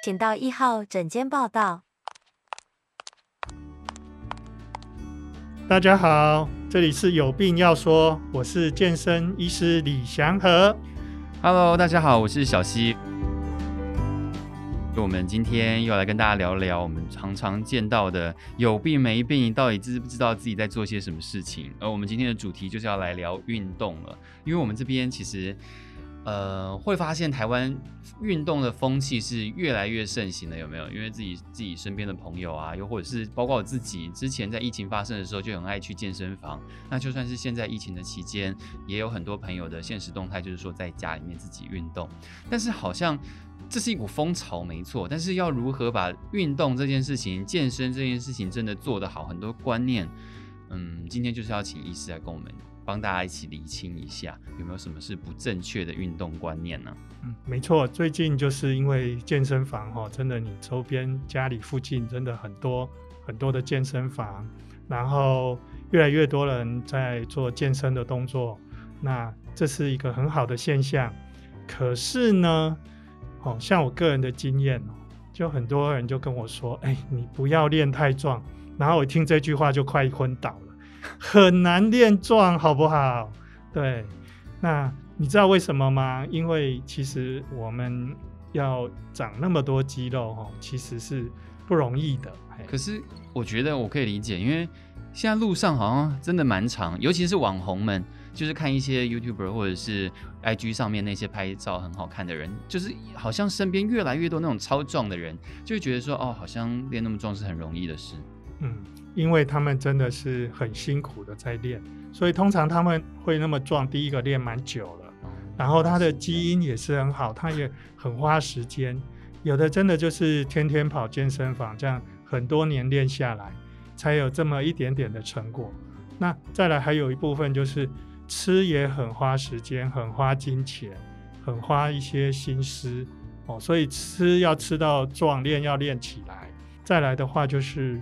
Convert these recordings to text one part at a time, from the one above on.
请到一号诊间报到。大家好，这里是有病要说，我是健身医师李祥和。Hello，大家好，我是小溪。我们今天又来跟大家聊聊我们常常见到的有病没病，到底知不知道自己在做些什么事情？而我们今天的主题就是要来聊运动了，因为我们这边其实。呃，会发现台湾运动的风气是越来越盛行的，有没有？因为自己自己身边的朋友啊，又或者是包括我自己，之前在疫情发生的时候就很爱去健身房。那就算是现在疫情的期间，也有很多朋友的现实动态就是说在家里面自己运动。但是好像这是一股风潮，没错。但是要如何把运动这件事情、健身这件事情真的做得好，很多观念，嗯，今天就是要请医师来跟我们。帮大家一起理清一下，有没有什么是不正确的运动观念呢？嗯，没错，最近就是因为健身房哈，真的你周边家里附近真的很多很多的健身房，然后越来越多人在做健身的动作，那这是一个很好的现象。可是呢，好像我个人的经验，就很多人就跟我说：“哎，你不要练太壮。”然后我听这句话就快昏倒了。很难练壮，好不好？对，那你知道为什么吗？因为其实我们要长那么多肌肉，哦，其实是不容易的。可是我觉得我可以理解，因为现在路上好像真的蛮长，尤其是网红们，就是看一些 YouTuber 或者是 IG 上面那些拍照很好看的人，就是好像身边越来越多那种超壮的人，就会觉得说，哦，好像练那么壮是很容易的事。嗯。因为他们真的是很辛苦的在练，所以通常他们会那么壮。第一个练蛮久了，然后他的基因也是很好，他也很花时间。有的真的就是天天跑健身房，这样很多年练下来，才有这么一点点的成果。那再来还有一部分就是吃也很花时间，很花金钱，很花一些心思哦。所以吃要吃到壮，练要练起来。再来的话就是。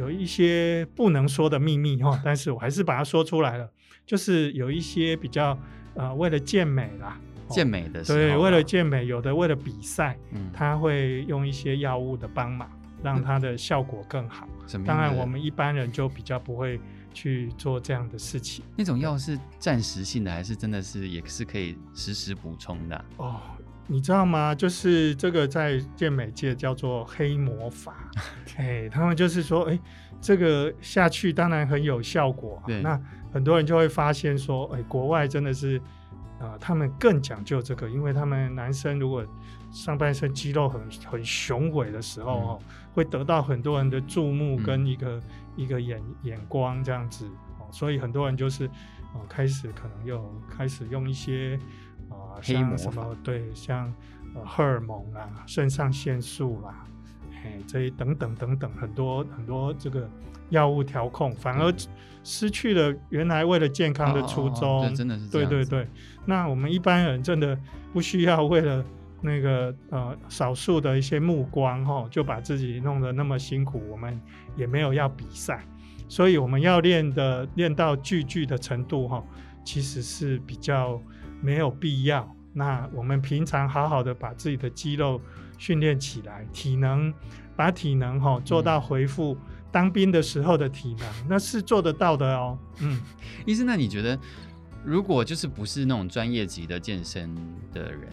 有一些不能说的秘密哈，但是我还是把它说出来了。就是有一些比较呃，为了健美啦，健美的时候，对，为了健美，有的为了比赛，嗯，他会用一些药物的帮忙，让他的效果更好。当然，我们一般人就比较不会去做这样的事情。那种药是暂时性的，还是真的是也是可以时时补充的？哦。你知道吗？就是这个在健美界叫做黑魔法，哎，他们就是说，哎，这个下去当然很有效果。对，那很多人就会发现说，哎，国外真的是，啊、呃，他们更讲究这个，因为他们男生如果上半身肌肉很很雄伟的时候，哦、嗯，会得到很多人的注目跟一个、嗯、一个眼眼光这样子，哦，所以很多人就是，哦，开始可能又开始用一些。啊，像什么对，像呃荷尔蒙啊、肾上腺素啦、啊，哎，这一等等等等很多很多这个药物调控，反而失去了原来为了健康的初衷。哦哦、真的是。对对对，那我们一般人真的不需要为了那个呃少数的一些目光哈、哦，就把自己弄得那么辛苦。我们也没有要比赛，所以我们要练的练到句句的程度哈、哦，其实是比较。没有必要。那我们平常好好的把自己的肌肉训练起来，体能把体能哈做到恢复当兵的时候的体能，嗯、那是做得到的哦。嗯，医生，那你觉得，如果就是不是那种专业级的健身的人，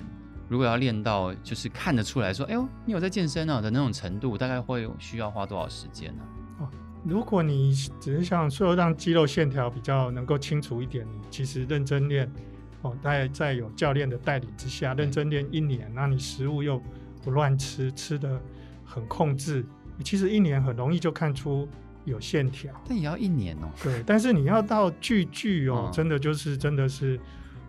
如果要练到就是看得出来说，哎呦，你有在健身啊的那种程度，大概会需要花多少时间呢？哦，如果你只是想说让肌肉线条比较能够清楚一点，你其实认真练。哦，在在有教练的带领之下，认真练一年，那你食物又不乱吃，吃的很控制，其实一年很容易就看出有线条。但也要一年哦。对，但是你要到句句哦，真的就是真的是。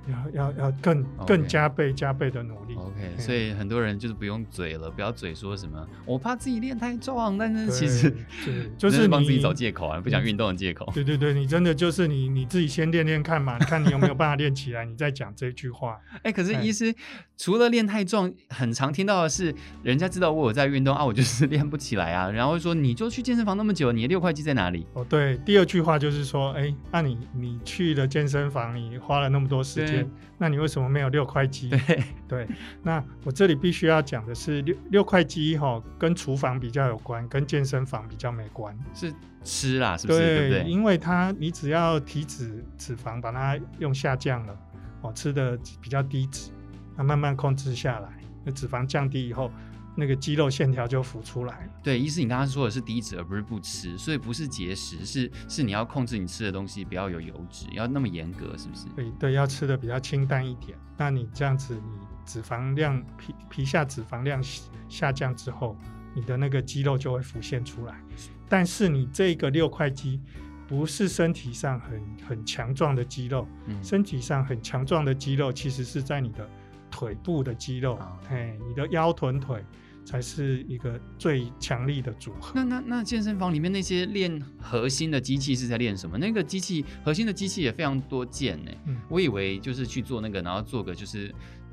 要要要更更加倍加倍的努力。OK，所以很多人就是不用嘴了，不要嘴说什么我怕自己练太壮，但是其实 就是帮自己找借口啊，不想运动的借口。对对对，你真的就是你你自己先练练看嘛，看你有没有办法练起来，你再讲这句话。哎，可是医师除了练太壮，很常听到的是，人家知道我有在运动啊，我就是练不起来啊，然后说你就去健身房那么久，你的六块肌在哪里？哦，对，第二句话就是说，哎，那你你去了健身房，你花了那么多时间。间，那你为什么没有六块肌？对对，那我这里必须要讲的是六六块肌哈，跟厨房比较有关，跟健身房比较没关。是吃啦，是不是？对，对不对？因为它你只要体脂脂肪把它用下降了，哦，吃的比较低脂，那慢慢控制下来，那脂肪降低以后。那个肌肉线条就浮出来了。对，意思你刚刚说的是低脂，而不是不吃，所以不是节食，是是你要控制你吃的东西不要有油脂，要那么严格，是不是？对对，要吃的比较清淡一点。那你这样子，你脂肪量皮皮下脂肪量下降之后，你的那个肌肉就会浮现出来。但是你这个六块肌不是身体上很很强壮的肌肉，嗯，身体上很强壮的肌肉其实是在你的腿部的肌肉，哎，你的腰臀腿。才是一个最强力的组合。那那那健身房里面那些练核心的机器是在练什么？那个机器核心的机器也非常多见呢。嗯，我以为就是去做那个，然后做个就是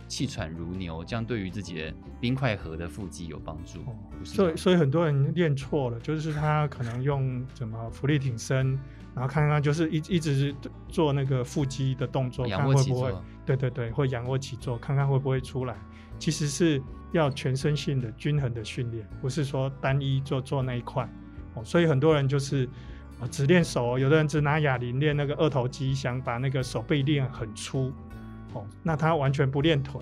气喘如牛，这样对于自己的冰块核的腹肌有帮助。哦，所以所以很多人练错了，就是他可能用什么浮力挺身，然后看看就是一一直做那个腹肌的动作，仰卧起坐。对对对，或仰卧起坐，看看会不会出来。其实是要全身性的均衡的训练，不是说单一做做那一块哦。所以很多人就是只练手，有的人只拿哑铃练那个二头肌，想把那个手背练很粗哦，那他完全不练腿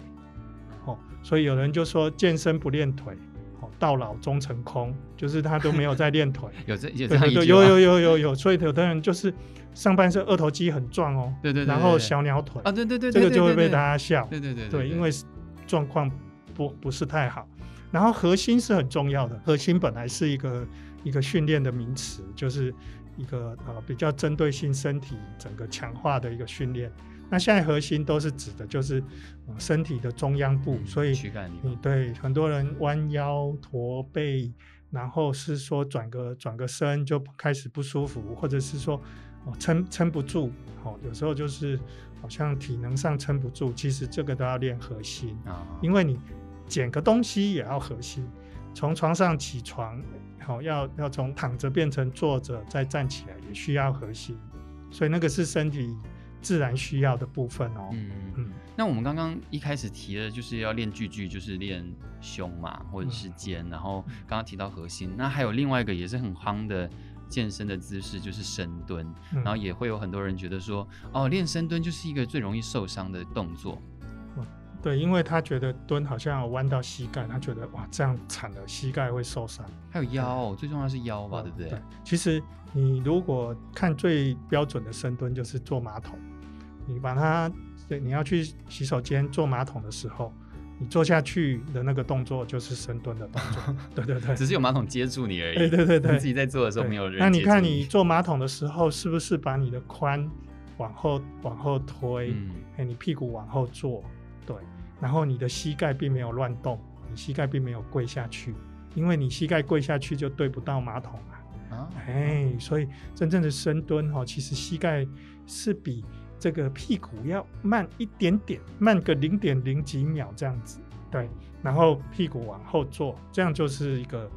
哦。所以有人就说健身不练腿哦，到老终成空，就是他都没有在练腿。有这有这样有有有有有，所以有的人就是上半身二头肌很壮哦，对对对，然后小鸟腿啊，对对对，这个就会被大家笑。对对对对，因为。状况不不是太好，然后核心是很重要的。核心本来是一个一个训练的名词，就是一个呃比较针对性身体整个强化的一个训练。那现在核心都是指的就是身体的中央部，嗯、所以你对很多人弯腰驼背，然后是说转个转个身就开始不舒服，或者是说撑撑不住，哦，有时候就是。好像体能上撑不住，其实这个都要练核心啊，因为你捡个东西也要核心，从床上起床，好要要从躺着变成坐着再站起来也需要核心，所以那个是身体自然需要的部分哦。嗯嗯。那我们刚刚一开始提的就是要练句句，就是练胸嘛，或者是肩，嗯、然后刚刚提到核心，那还有另外一个也是很夯的。健身的姿势就是深蹲，嗯、然后也会有很多人觉得说，哦，练深蹲就是一个最容易受伤的动作。嗯，对，因为他觉得蹲好像要弯到膝盖，他觉得哇，这样惨了，膝盖会受伤。还有腰，最重要是腰吧，嗯、对不对？对。其实你如果看最标准的深蹲，就是坐马桶，你把它，对你要去洗手间坐马桶的时候。你坐下去的那个动作就是深蹲的动作，对对对，只是有马桶接住你而已。对对对对，自己在做的时候没有人。那你看你坐马桶的时候，是不是把你的髋往后往后推？哎、嗯欸，你屁股往后坐，对，然后你的膝盖并没有乱动，你膝盖并没有跪下去，因为你膝盖跪下去就对不到马桶了。啊，哎、欸，所以真正的深蹲哈，其实膝盖是比。这个屁股要慢一点点，慢个零点零几秒这样子，对，然后屁股往后坐，这样就是一个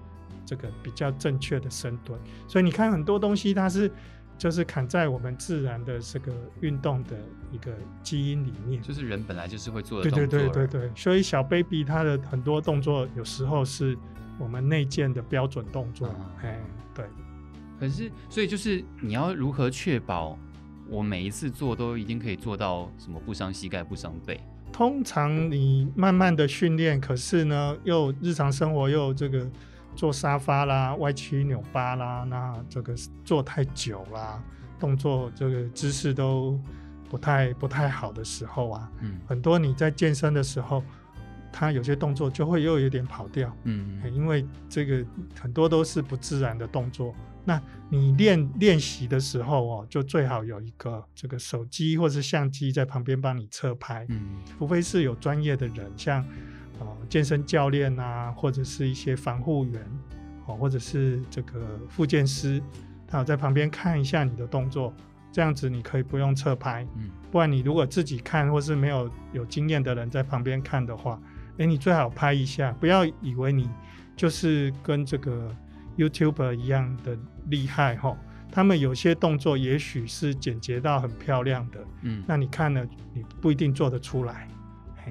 这个比较正确的深蹲。所以你看很多东西它是就是砍在我们自然的这个运动的一个基因里面，就是人本来就是会做的动作。对对对对对，所以小 baby 他的很多动作有时候是我们内建的标准动作，哎、嗯，对。可是，所以就是你要如何确保？我每一次做都一定可以做到什么不伤膝盖不伤背。通常你慢慢的训练，可是呢又日常生活又这个坐沙发啦、歪七扭八啦，那这个坐太久啦，动作这个姿势都不太不太好的时候啊，嗯，很多你在健身的时候，他有些动作就会又有点跑掉，嗯，因为这个很多都是不自然的动作。那你练练习的时候哦，就最好有一个这个手机或是相机在旁边帮你侧拍。嗯，除非是有专业的人，像呃健身教练啊，或者是一些防护员哦，或者是这个复健师，他有在旁边看一下你的动作，这样子你可以不用侧拍。嗯，不然你如果自己看或是没有有经验的人在旁边看的话，诶，你最好拍一下，不要以为你就是跟这个 YouTuber 一样的。厉害哈，他们有些动作也许是简洁到很漂亮的，嗯，那你看了你不一定做得出来，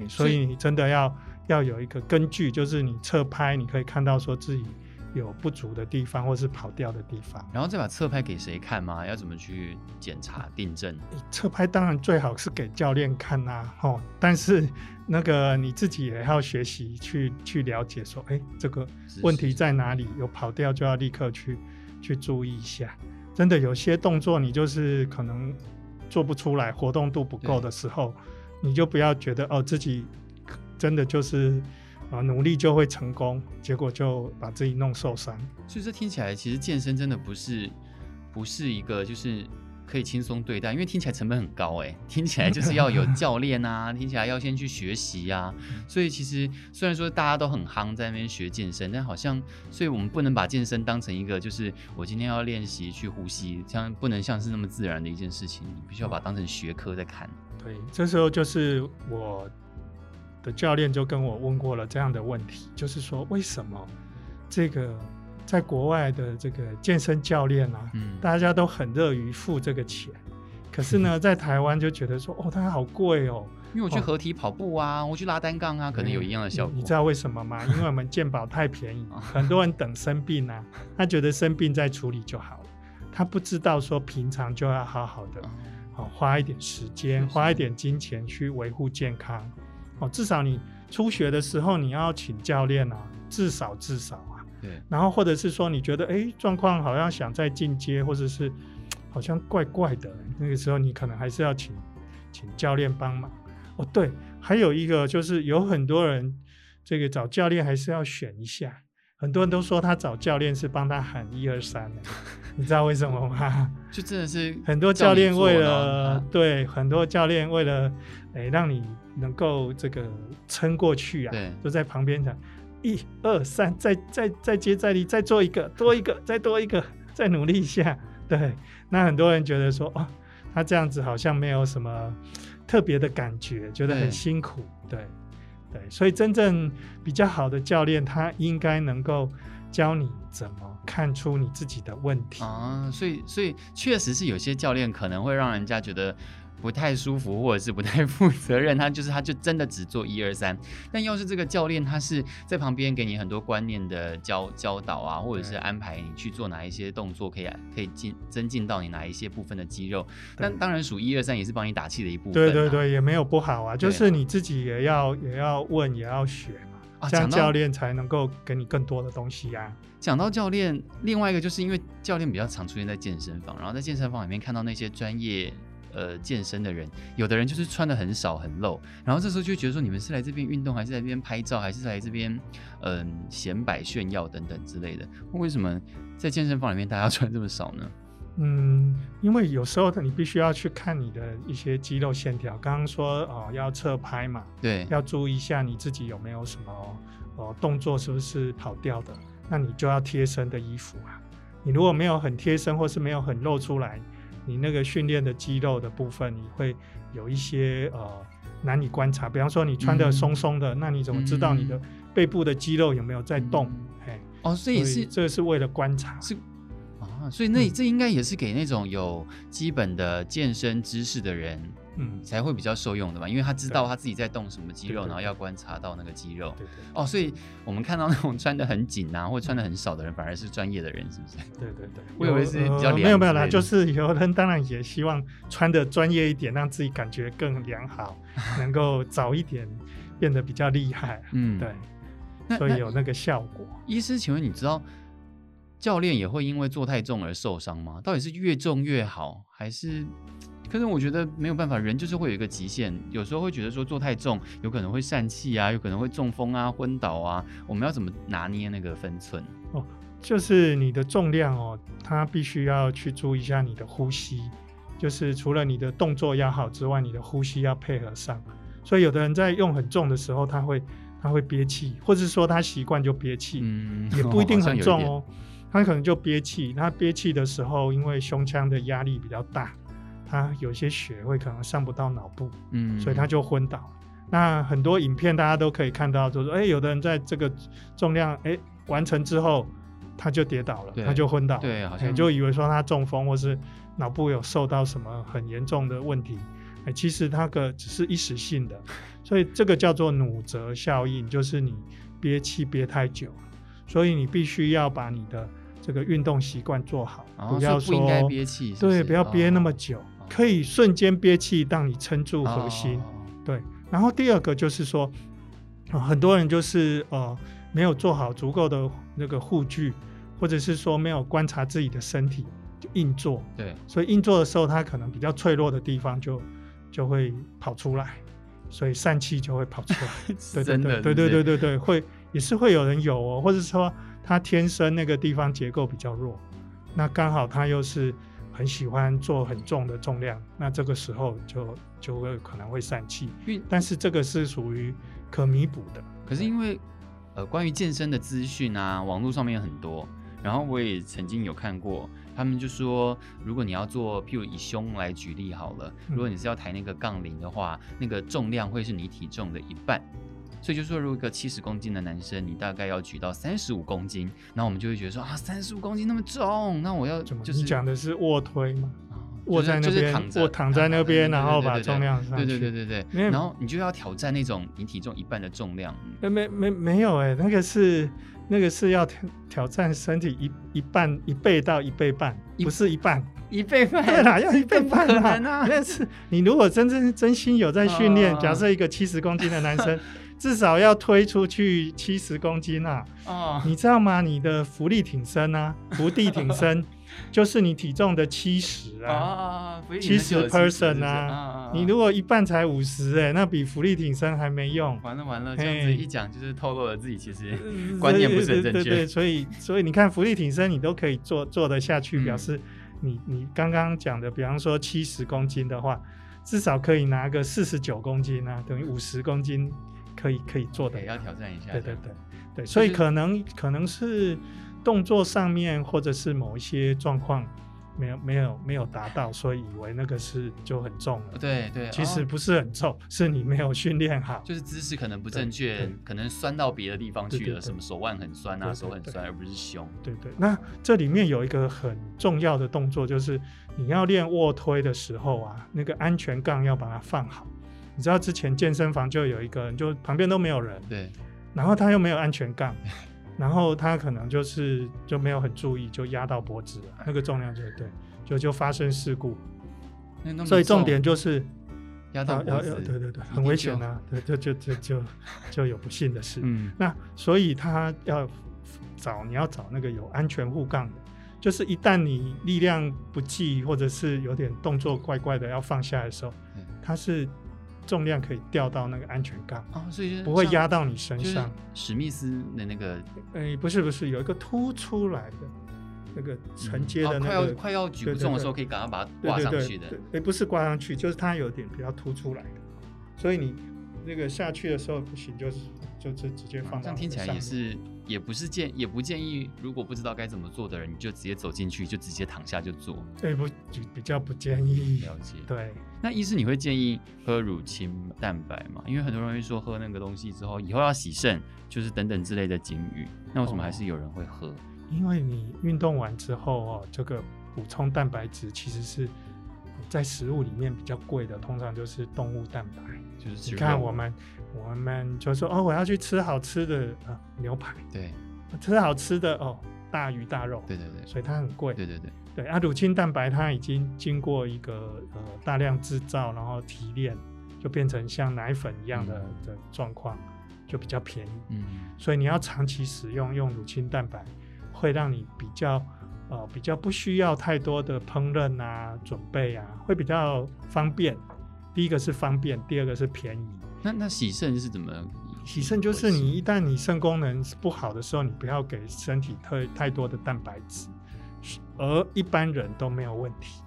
所以你真的要要有一个根据，就是你侧拍你可以看到说自己有不足的地方或是跑掉的地方，然后再把侧拍给谁看吗？要怎么去检查订正？侧拍当然最好是给教练看呐、啊，吼，但是那个你自己也要学习去去了解说，哎，这个问题在哪里？有跑掉就要立刻去去注意一下。真的有些动作你就是可能做不出来，活动度不够的时候，你就不要觉得哦自己真的就是啊努力就会成功，结果就把自己弄受伤。所以这听起来其实健身真的不是不是一个就是。可以轻松对待，因为听起来成本很高哎，听起来就是要有教练啊，听起来要先去学习啊，所以其实虽然说大家都很夯在那边学健身，但好像，所以我们不能把健身当成一个就是我今天要练习去呼吸，像不能像是那么自然的一件事情，你必须要把它当成学科在看。对，这时候就是我的教练就跟我问过了这样的问题，就是说为什么这个。在国外的这个健身教练啊，嗯，大家都很乐于付这个钱，可是呢，在台湾就觉得说，哦，它好贵哦。因为我去合体跑步啊，哦、我去拉单杠啊，可能有一样的效果。你知道为什么吗？因为我们健保太便宜，很多人等生病啊，他觉得生病再处理就好了，他不知道说平常就要好好的，哦，花一点时间，花一点金钱去维护健康。哦，至少你初学的时候你要请教练啊，至少至少啊。对，然后或者是说你觉得哎状况好像想再进阶，或者是好像怪怪的，那个时候你可能还是要请请教练帮忙。哦，对，还有一个就是有很多人这个找教练还是要选一下，很多人都说他找教练是帮他喊一二三的，你知道为什么吗？就真的是很多教练为了对很多教练为了哎让你能够这个撑过去啊，对，都在旁边讲。一二三，再再再接再厉，再做一个，多一个，再多一个，再努力一下。对，那很多人觉得说，哦，他这样子好像没有什么特别的感觉，觉得很辛苦。对，对，对，所以真正比较好的教练，他应该能够教你怎么看出你自己的问题啊。所以，所以确实是有些教练可能会让人家觉得。不太舒服，或者是不太 负责任，他就是他就真的只做一二三。但要是这个教练，他是在旁边给你很多观念的教教导啊，或者是安排你去做哪一些动作，可以可以进增进到你哪一些部分的肌肉。但当然数一二三也是帮你打气的一部分。对对对，也没有不好啊，就是你自己也要也要问，也要学嘛，这样教练才能够给你更多的东西呀。讲到教练，另外一个就是因为教练比较常出现在健身房，然后在健身房里面看到那些专业。呃，健身的人，有的人就是穿的很少很露，然后这时候就觉得说，你们是来这边运动，还是来这边拍照，还是来这边嗯显摆炫耀等等之类的？为什么在健身房里面大家穿这么少呢？嗯，因为有时候你必须要去看你的一些肌肉线条。刚刚说哦，要侧拍嘛，对，要注意一下你自己有没有什么哦动作是不是跑掉的，那你就要贴身的衣服啊。你如果没有很贴身，或是没有很露出来。你那个训练的肌肉的部分，你会有一些呃难以观察。比方说，你穿的松松的，嗯、那你怎么知道你的背部的肌肉有没有在动？嗯、嘿哦，所以是这是为了观察。是啊，所以那、嗯、这应该也是给那种有基本的健身知识的人。嗯，才会比较受用的吧，因为他知道他自己在动什么肌肉，然后要观察到那个肌肉。对对对哦，所以我们看到那种穿的很紧啊，或者穿的很少的人，反而是专业的人，是不是？对对对，我以为是比较、呃、没有没有啦，就是有人当然也希望穿的专业一点，让自己感觉更良好，能够 早一点变得比较厉害。嗯，对，所以有那个效果。医师，请问你知道教练也会因为做太重而受伤吗？到底是越重越好，还是？可是我觉得没有办法，人就是会有一个极限，有时候会觉得说做太重，有可能会疝气啊，有可能会中风啊、昏倒啊。我们要怎么拿捏那个分寸？哦，就是你的重量哦，它必须要去注意一下你的呼吸，就是除了你的动作要好之外，你的呼吸要配合上。所以有的人在用很重的时候，他会他会憋气，或者是说他习惯就憋气，嗯，也不一定很重哦，他可能就憋气。他憋气的时候，因为胸腔的压力比较大。他有些血会可能上不到脑部，嗯，所以他就昏倒。那很多影片大家都可以看到，就是说，哎，有的人在这个重量哎完成之后，他就跌倒了，他就昏倒了，对，好像就以为说他中风或是脑部有受到什么很严重的问题，哎，其实那个只是一时性的，所以这个叫做弩责效应，就是你憋气憋太久，所以你必须要把你的这个运动习惯做好，哦、不要说不应该憋气，对，不要憋那么久，哦、可以瞬间憋气，让你撑住核心，哦、对。然后第二个就是说，很多人就是呃。没有做好足够的那个护具，或者是说没有观察自己的身体就硬坐，对，所以硬坐的时候，他可能比较脆弱的地方就就会跑出来，所以疝气就会跑出来。对对对对对对对对，会也是会有人有哦，或者说他天生那个地方结构比较弱，那刚好他又是很喜欢做很重的重量，那这个时候就就会可能会散气。但是这个是属于可弥补的。可是因为。呃，关于健身的资讯啊，网络上面有很多。然后我也曾经有看过，他们就说，如果你要做，譬如以胸来举例好了，如果你是要抬那个杠铃的话，嗯、那个重量会是你体重的一半。所以就说，如果一个七十公斤的男生，你大概要举到三十五公斤，那我们就会觉得说啊，三十五公斤那么重，那我要就是讲的是卧推吗？卧在那边，就是躺着，躺在那边，然后把重量上去。对对对对对。然后你就要挑战那种你体重一半的重量。没没没没有哎，那个是那个是要挑挑战身体一一半一倍到一倍半，不是一半一倍半。对啦，要一倍半啊！那是你如果真正真心有在训练，假设一个七十公斤的男生，至少要推出去七十公斤啊！哦，你知道吗？你的浮力挺身啊，伏地挺身。就是你体重的七十啊，七十 percent 啊，你如果一半才五十哎，那比浮力挺身还没用。完了完了，这样子一讲就是透露了自己其实 观念不是很正确。对，对，对，所以所以你看浮力挺身你都可以做做得下去，表示你你刚刚讲的，比方说七十公斤的话，至少可以拿个四十九公斤啊，等于五十公斤可以可以做的。要挑战一下。对对对对，所以可能可能是。动作上面或者是某一些状况没有没有没有达到，所以以为那个是就很重了。对对，其实不是很重，哦、是你没有训练好，就是姿势可能不正确，可能酸到别的地方去了，什么手腕很酸啊，手很酸，而不是胸。对，对对，那这里面有一个很重要的动作，就是你要练卧推的时候啊，那个安全杠要把它放好。你知道之前健身房就有一个人，就旁边都没有人，对，然后他又没有安全杠。然后他可能就是就没有很注意，就压到脖子了，那个重量就对，就就发生事故。所以重点就是压到脖子，对对对，很危险啊，对，就就就就就有不幸的事。嗯，那所以他要找你要找那个有安全护杠的，就是一旦你力量不济或者是有点动作怪怪的要放下的时候，他是。重量可以掉到那个安全杠啊，所以不会压到你身上。史密斯的那个，哎、欸，不是不是，有一个凸出来的那个承接的快要快要举不重的时候，可以赶快把它挂上去的。哎、欸，不是挂上去，就是它有点比较凸出来的，所以你那个下去的时候不行，就是就是直接放。这样听起来也是。也不是建，也不建议，如果不知道该怎么做的人，你就直接走进去，就直接躺下就做。对，不比较不建议。了解。对，那医师你会建议喝乳清蛋白吗？因为很多人会说喝那个东西之后，以后要洗肾，就是等等之类的警语。那为什么还是有人会喝？哦，因为你运动完之后哦，这个补充蛋白质其实是在食物里面比较贵的，通常就是动物蛋白。就是你看我们。我们就说哦，我要去吃好吃的啊牛排，对，吃好吃的哦大鱼大肉，对对对，所以它很贵，对对对。对啊，乳清蛋白它已经经过一个呃大量制造，然后提炼，就变成像奶粉一样的、嗯、的状况，就比较便宜，嗯，所以你要长期使用用乳清蛋白，会让你比较呃比较不需要太多的烹饪啊准备啊，会比较方便。第一个是方便，第二个是便宜。那那洗肾是怎么？洗肾就是你一旦你肾功能不好的时候，你不要给身体太太多的蛋白质，而一般人都没有问题。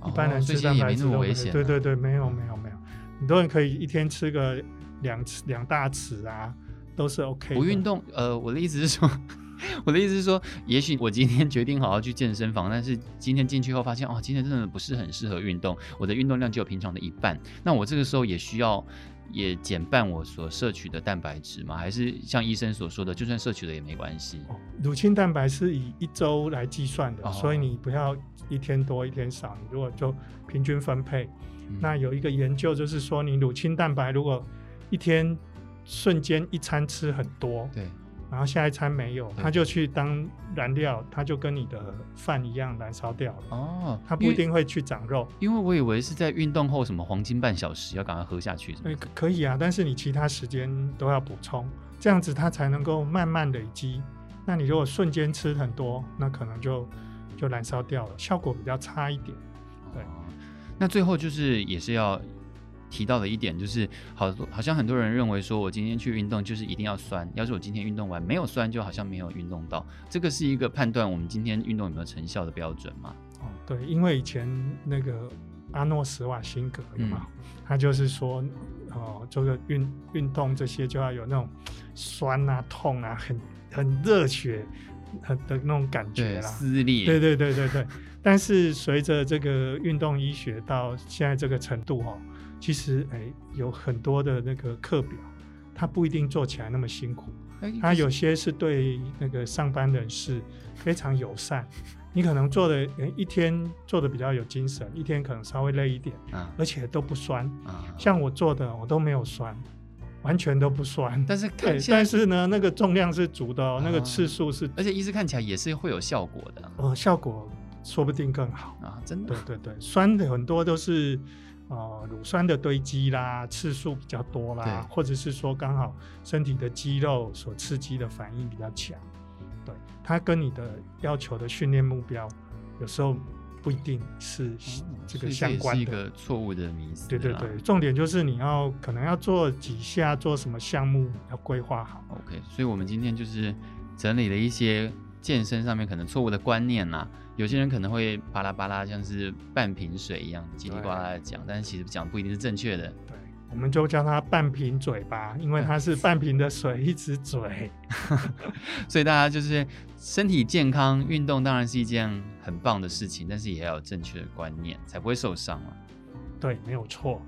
哦、一般人吃蛋白质都没危险。对对对，没有没有没有，很多人可以一天吃个两次两大匙啊，都是 OK。不运动，呃，我的意思是说。我的意思是说，也许我今天决定好好去健身房，但是今天进去后发现，哦，今天真的不是很适合运动，我的运动量只有平常的一半。那我这个时候也需要也减半我所摄取的蛋白质吗？还是像医生所说的，就算摄取了也没关系？哦，乳清蛋白是以一周来计算的，哦，所以你不要一天多一天少，你如果就平均分配。嗯、那有一个研究就是说，你乳清蛋白如果一天瞬间一餐吃很多，对。然后下一餐没有，它就去当燃料，它就跟你的饭一样燃烧掉了。哦，它不一定会去长肉。因为我以为是在运动后什么黄金半小时要赶快喝下去。可可以啊，但是你其他时间都要补充，这样子它才能够慢慢累积。那你如果瞬间吃很多，那可能就就燃烧掉了，效果比较差一点。对，哦、那最后就是也是要。提到的一点就是，好多好像很多人认为说，我今天去运动就是一定要酸。要是我今天运动完没有酸，就好像没有运动到。这个是一个判断我们今天运动有没有成效的标准吗？哦，对，因为以前那个阿诺·史瓦辛格有嘛，嗯、他就是说，哦，这个运运动这些就要有那种酸啊、痛啊，很很热血很的那种感觉啦，撕裂。对对对对对。但是随着这个运动医学到现在这个程度，哦。其实，哎，有很多的那个课表，它不一定做起来那么辛苦。它有些是对那个上班人士非常友善。你可能做的，哎，一天做的比较有精神，一天可能稍微累一点，而且都不酸。像我做的，我都没有酸，完全都不酸。但是看，但是呢，那个重量是足的哦，那个次数是，而且医师看起来也是会有效果的。呃，效果说不定更好啊，真的。对对对，酸的很多都是。呃，乳酸的堆积啦，次数比较多啦，或者是说刚好身体的肌肉所刺激的反应比较强，对，它跟你的要求的训练目标有时候不一定是这个相关的，是一个错误的迷思。对对对，重点就是你要可能要做几下，做什么项目要规划好。OK，所以我们今天就是整理了一些。健身上面可能错误的观念呐、啊，有些人可能会巴拉巴拉，像是半瓶水一样叽里呱啦的讲，但是其实讲不一定是正确的。对，我们就叫它半瓶嘴吧，因为它是半瓶的水，一直嘴。所以大家就是身体健康，运动当然是一件很棒的事情，但是也要有正确的观念，才不会受伤啊。对，没有错。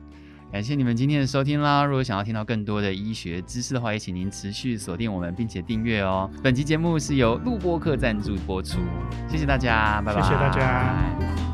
感谢你们今天的收听啦！如果想要听到更多的医学知识的话，也请您持续锁定我们，并且订阅哦。本期节目是由录播客赞助播出，谢谢大家，拜拜。谢谢大家。